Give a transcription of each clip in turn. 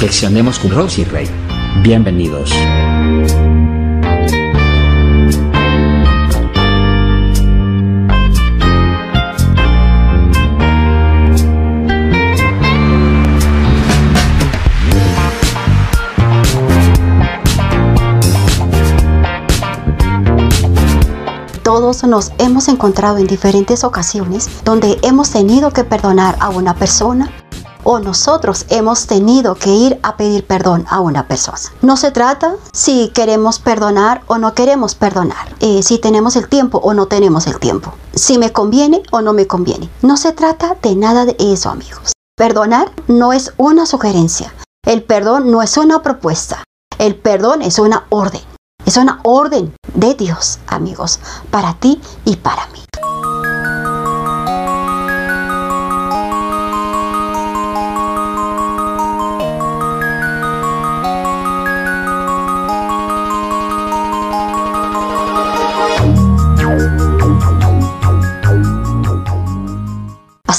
Reflexionemos con Rosy Rey. Bienvenidos. Todos nos hemos encontrado en diferentes ocasiones donde hemos tenido que perdonar a una persona o nosotros hemos tenido que ir a pedir perdón a una persona. No se trata si queremos perdonar o no queremos perdonar, eh, si tenemos el tiempo o no tenemos el tiempo, si me conviene o no me conviene. No se trata de nada de eso, amigos. Perdonar no es una sugerencia, el perdón no es una propuesta, el perdón es una orden. Es una orden de Dios, amigos, para ti y para mí.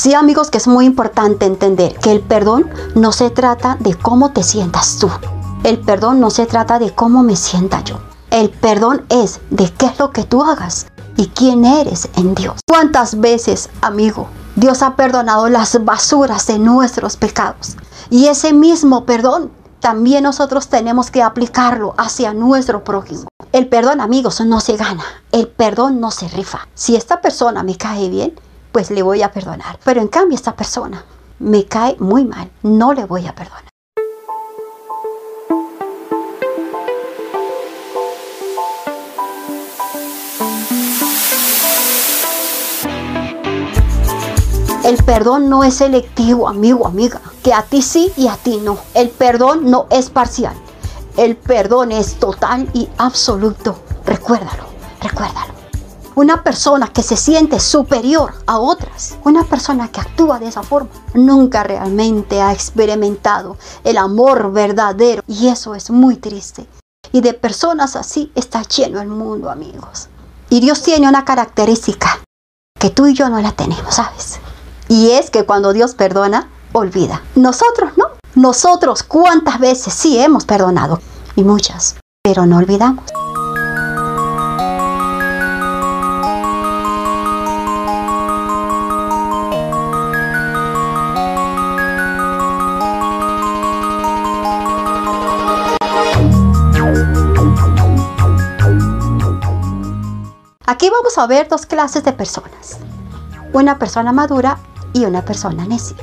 Así amigos que es muy importante entender que el perdón no se trata de cómo te sientas tú. El perdón no se trata de cómo me sienta yo. El perdón es de qué es lo que tú hagas y quién eres en Dios. ¿Cuántas veces, amigo, Dios ha perdonado las basuras de nuestros pecados? Y ese mismo perdón también nosotros tenemos que aplicarlo hacia nuestro prójimo. El perdón, amigos, no se gana. El perdón no se rifa. Si esta persona me cae bien, pues le voy a perdonar. Pero en cambio esta persona me cae muy mal, no le voy a perdonar. El perdón no es selectivo, amigo, amiga, que a ti sí y a ti no. El perdón no es parcial. El perdón es total y absoluto. Recuérdalo, recuérdalo. Una persona que se siente superior a otras, una persona que actúa de esa forma, nunca realmente ha experimentado el amor verdadero. Y eso es muy triste. Y de personas así está lleno el mundo, amigos. Y Dios tiene una característica que tú y yo no la tenemos, ¿sabes? Y es que cuando Dios perdona, olvida. Nosotros no. Nosotros cuántas veces sí hemos perdonado. Y muchas. Pero no olvidamos. Aquí vamos a ver dos clases de personas. Una persona madura y una persona necia.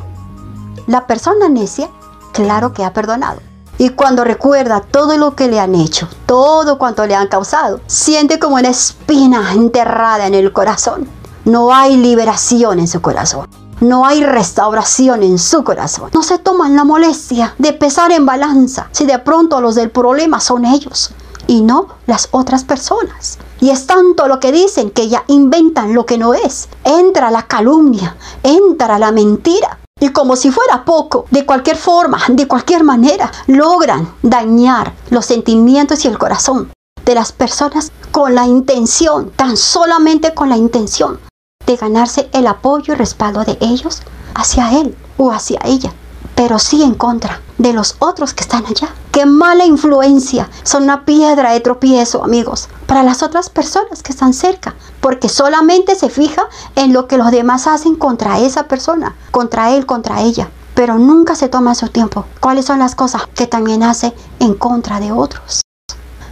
La persona necia, claro que ha perdonado. Y cuando recuerda todo lo que le han hecho, todo cuanto le han causado, siente como una espina enterrada en el corazón. No hay liberación en su corazón. No hay restauración en su corazón. No se toman la molestia de pesar en balanza si de pronto los del problema son ellos y no las otras personas. Y es tanto lo que dicen que ya inventan lo que no es. Entra la calumnia, entra la mentira. Y como si fuera poco, de cualquier forma, de cualquier manera, logran dañar los sentimientos y el corazón de las personas con la intención, tan solamente con la intención de ganarse el apoyo y respaldo de ellos hacia él o hacia ella pero sí en contra de los otros que están allá. Qué mala influencia. Son una piedra de tropiezo, amigos, para las otras personas que están cerca, porque solamente se fija en lo que los demás hacen contra esa persona, contra él, contra ella. Pero nunca se toma su tiempo. ¿Cuáles son las cosas que también hace en contra de otros?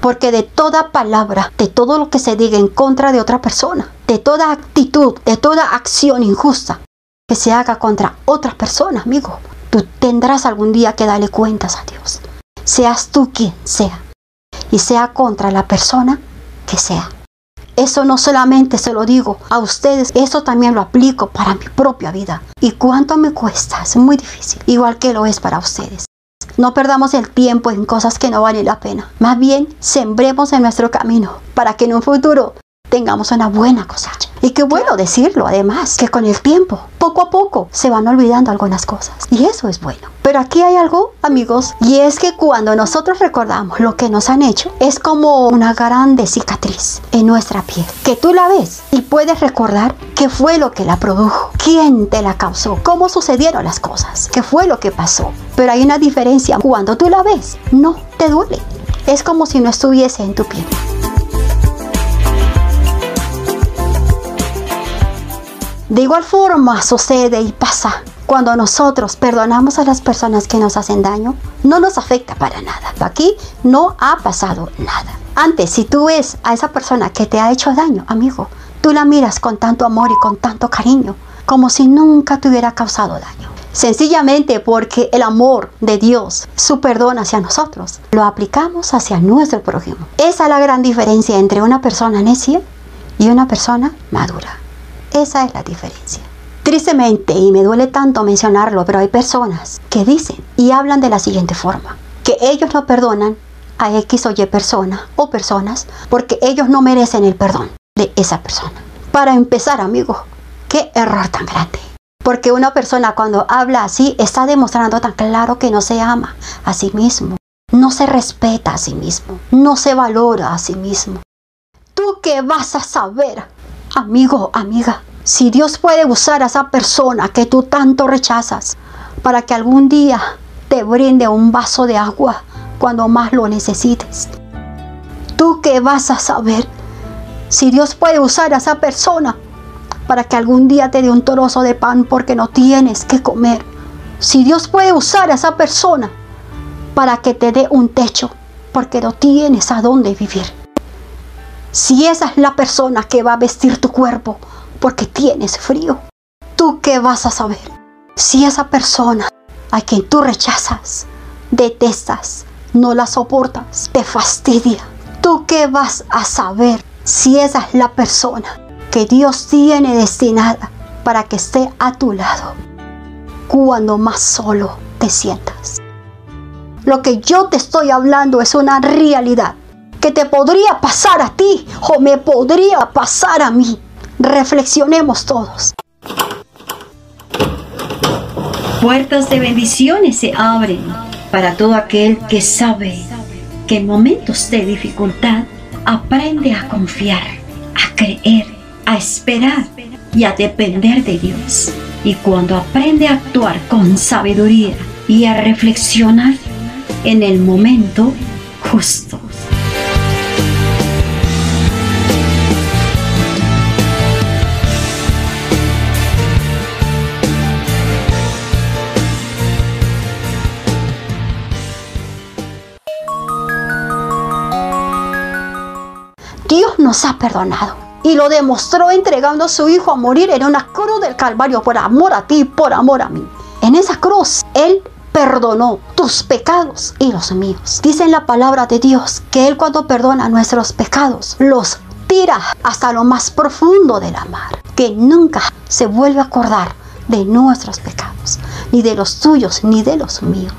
Porque de toda palabra, de todo lo que se diga en contra de otra persona, de toda actitud, de toda acción injusta que se haga contra otras personas, amigos, Tendrás algún día que darle cuentas a Dios. Seas tú quien sea. Y sea contra la persona que sea. Eso no solamente se lo digo a ustedes, eso también lo aplico para mi propia vida. ¿Y cuánto me cuesta? Es muy difícil, igual que lo es para ustedes. No perdamos el tiempo en cosas que no valen la pena. Más bien, sembremos en nuestro camino para que en un futuro tengamos una buena cosecha. Y qué bueno decirlo, además, que con el tiempo, poco a poco, se van olvidando algunas cosas. Y eso es bueno. Pero aquí hay algo, amigos, y es que cuando nosotros recordamos lo que nos han hecho, es como una grande cicatriz en nuestra piel, que tú la ves y puedes recordar qué fue lo que la produjo, quién te la causó, cómo sucedieron las cosas, qué fue lo que pasó. Pero hay una diferencia, cuando tú la ves, no te duele. Es como si no estuviese en tu piel. De igual forma sucede y pasa cuando nosotros perdonamos a las personas que nos hacen daño, no nos afecta para nada. Aquí no ha pasado nada. Antes, si tú ves a esa persona que te ha hecho daño, amigo, tú la miras con tanto amor y con tanto cariño, como si nunca te hubiera causado daño. Sencillamente porque el amor de Dios, su perdón hacia nosotros, lo aplicamos hacia nuestro prójimo. Esa es la gran diferencia entre una persona necia y una persona madura. Esa es la diferencia. Tristemente, y me duele tanto mencionarlo, pero hay personas que dicen y hablan de la siguiente forma, que ellos no perdonan a X o Y persona o personas porque ellos no merecen el perdón de esa persona. Para empezar, amigo, qué error tan grande. Porque una persona cuando habla así está demostrando tan claro que no se ama a sí mismo, no se respeta a sí mismo, no se valora a sí mismo. ¿Tú qué vas a saber Amigo, amiga, si Dios puede usar a esa persona que tú tanto rechazas para que algún día te brinde un vaso de agua cuando más lo necesites, ¿tú qué vas a saber? Si Dios puede usar a esa persona para que algún día te dé un trozo de pan porque no tienes que comer. Si Dios puede usar a esa persona para que te dé un techo porque no tienes a dónde vivir. Si esa es la persona que va a vestir tu cuerpo porque tienes frío, ¿tú qué vas a saber? Si esa persona a quien tú rechazas, detestas, no la soportas, te fastidia, ¿tú qué vas a saber si esa es la persona que Dios tiene destinada para que esté a tu lado cuando más solo te sientas? Lo que yo te estoy hablando es una realidad que te podría pasar a ti o me podría pasar a mí. Reflexionemos todos. Puertas de bendiciones se abren para todo aquel que sabe que en momentos de dificultad aprende a confiar, a creer, a esperar y a depender de Dios. Y cuando aprende a actuar con sabiduría y a reflexionar en el momento justo. Nos ha perdonado y lo demostró entregando a su Hijo a morir en una cruz del Calvario por amor a ti, por amor a mí. En esa cruz, Él perdonó tus pecados y los míos. Dice en la palabra de Dios que Él cuando perdona nuestros pecados, los tira hasta lo más profundo de la mar, que nunca se vuelve a acordar de nuestros pecados, ni de los tuyos, ni de los míos.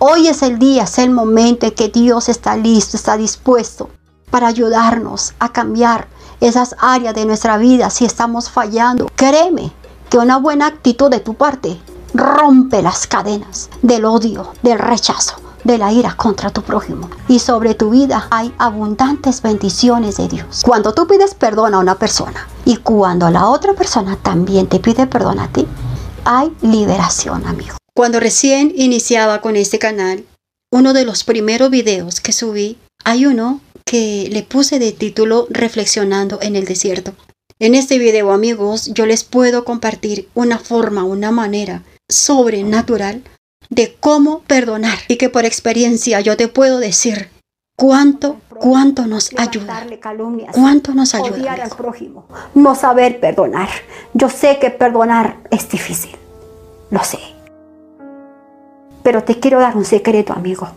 Hoy es el día, es el momento en que Dios está listo, está dispuesto para ayudarnos a cambiar esas áreas de nuestra vida si estamos fallando. Créeme que una buena actitud de tu parte rompe las cadenas del odio, del rechazo, de la ira contra tu prójimo. Y sobre tu vida hay abundantes bendiciones de Dios. Cuando tú pides perdón a una persona y cuando la otra persona también te pide perdón a ti, hay liberación, amigo. Cuando recién iniciaba con este canal, uno de los primeros videos que subí, hay uno que le puse de título Reflexionando en el desierto. En este video, amigos, yo les puedo compartir una forma, una manera sobrenatural de cómo perdonar y que por experiencia yo te puedo decir cuánto, cuánto nos ayuda. Cuánto nos ayuda. al prójimo, no saber perdonar. Yo sé que perdonar es difícil, lo sé. Pero te quiero dar un secreto, amigo.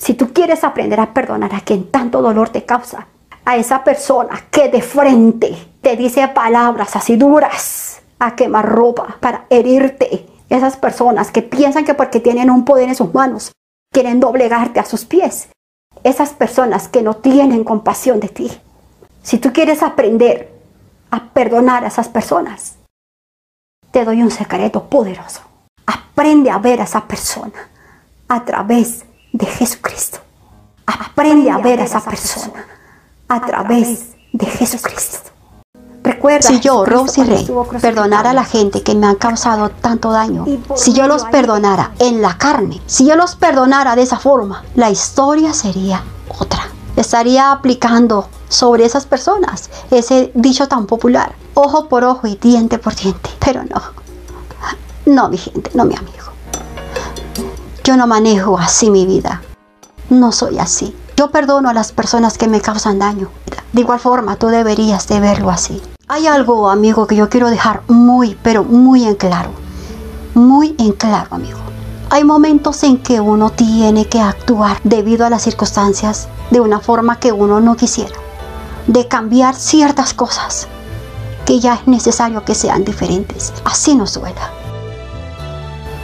Si tú quieres aprender a perdonar a quien tanto dolor te causa, a esa persona que de frente te dice palabras así duras, a quemar ropa para herirte, esas personas que piensan que porque tienen un poder en sus manos, quieren doblegarte a sus pies, esas personas que no tienen compasión de ti. Si tú quieres aprender a perdonar a esas personas, te doy un secreto poderoso. Aprende a ver a esa persona a través de Jesucristo. Aprende a ver a esa persona a través de Jesucristo. Recuerda, si yo, Rosy Rey, perdonara a la gente que me han causado tanto daño, si yo los perdonara en la carne, si yo los perdonara de esa forma, la historia sería otra. Estaría aplicando sobre esas personas ese dicho tan popular, ojo por ojo y diente por diente. Pero no, no mi gente, no mi amigo. Yo no manejo así mi vida. No soy así. Yo perdono a las personas que me causan daño. De igual forma, tú deberías de verlo así. Hay algo, amigo, que yo quiero dejar muy, pero muy en claro. Muy en claro, amigo. Hay momentos en que uno tiene que actuar debido a las circunstancias de una forma que uno no quisiera. De cambiar ciertas cosas que ya es necesario que sean diferentes. Así nos duela.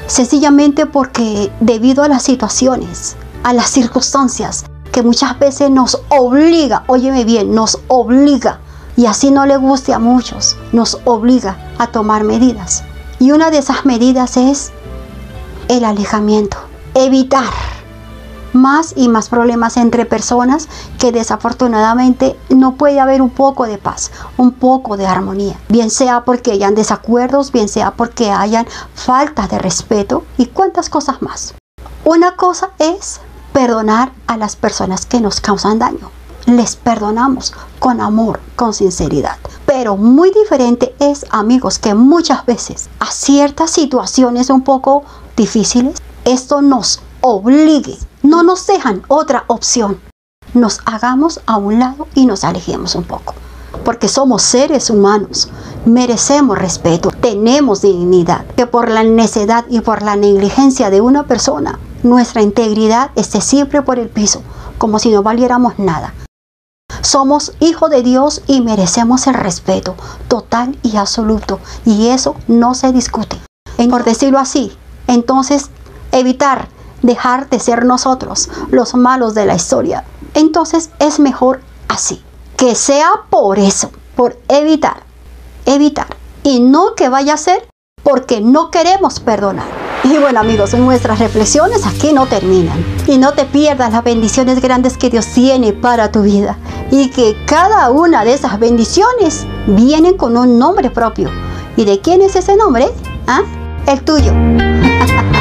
Sencillamente porque debido a las situaciones, a las circunstancias, que muchas veces nos obliga, óyeme bien, nos obliga, y así no le guste a muchos, nos obliga a tomar medidas. Y una de esas medidas es el alejamiento, evitar más y más problemas entre personas que desafortunadamente no puede haber un poco de paz, un poco de armonía, bien sea porque hayan desacuerdos, bien sea porque hayan falta de respeto y cuantas cosas más. Una cosa es perdonar a las personas que nos causan daño. Les perdonamos con amor, con sinceridad. Pero muy diferente es, amigos, que muchas veces a ciertas situaciones un poco difíciles, esto nos obligue, no nos dejan otra opción. Nos hagamos a un lado y nos alejemos un poco. Porque somos seres humanos, merecemos respeto, tenemos dignidad. Que por la necedad y por la negligencia de una persona nuestra integridad esté siempre por el piso, como si no valiéramos nada. Somos hijos de Dios y merecemos el respeto total y absoluto, y eso no se discute. Por decirlo así, entonces evitar dejar de ser nosotros los malos de la historia. Entonces es mejor así, que sea por eso, por evitar, evitar, y no que vaya a ser porque no queremos perdonar. Y bueno amigos, nuestras reflexiones aquí no terminan. Y no te pierdas las bendiciones grandes que Dios tiene para tu vida. Y que cada una de esas bendiciones vienen con un nombre propio. ¿Y de quién es ese nombre? ¿Ah? El tuyo.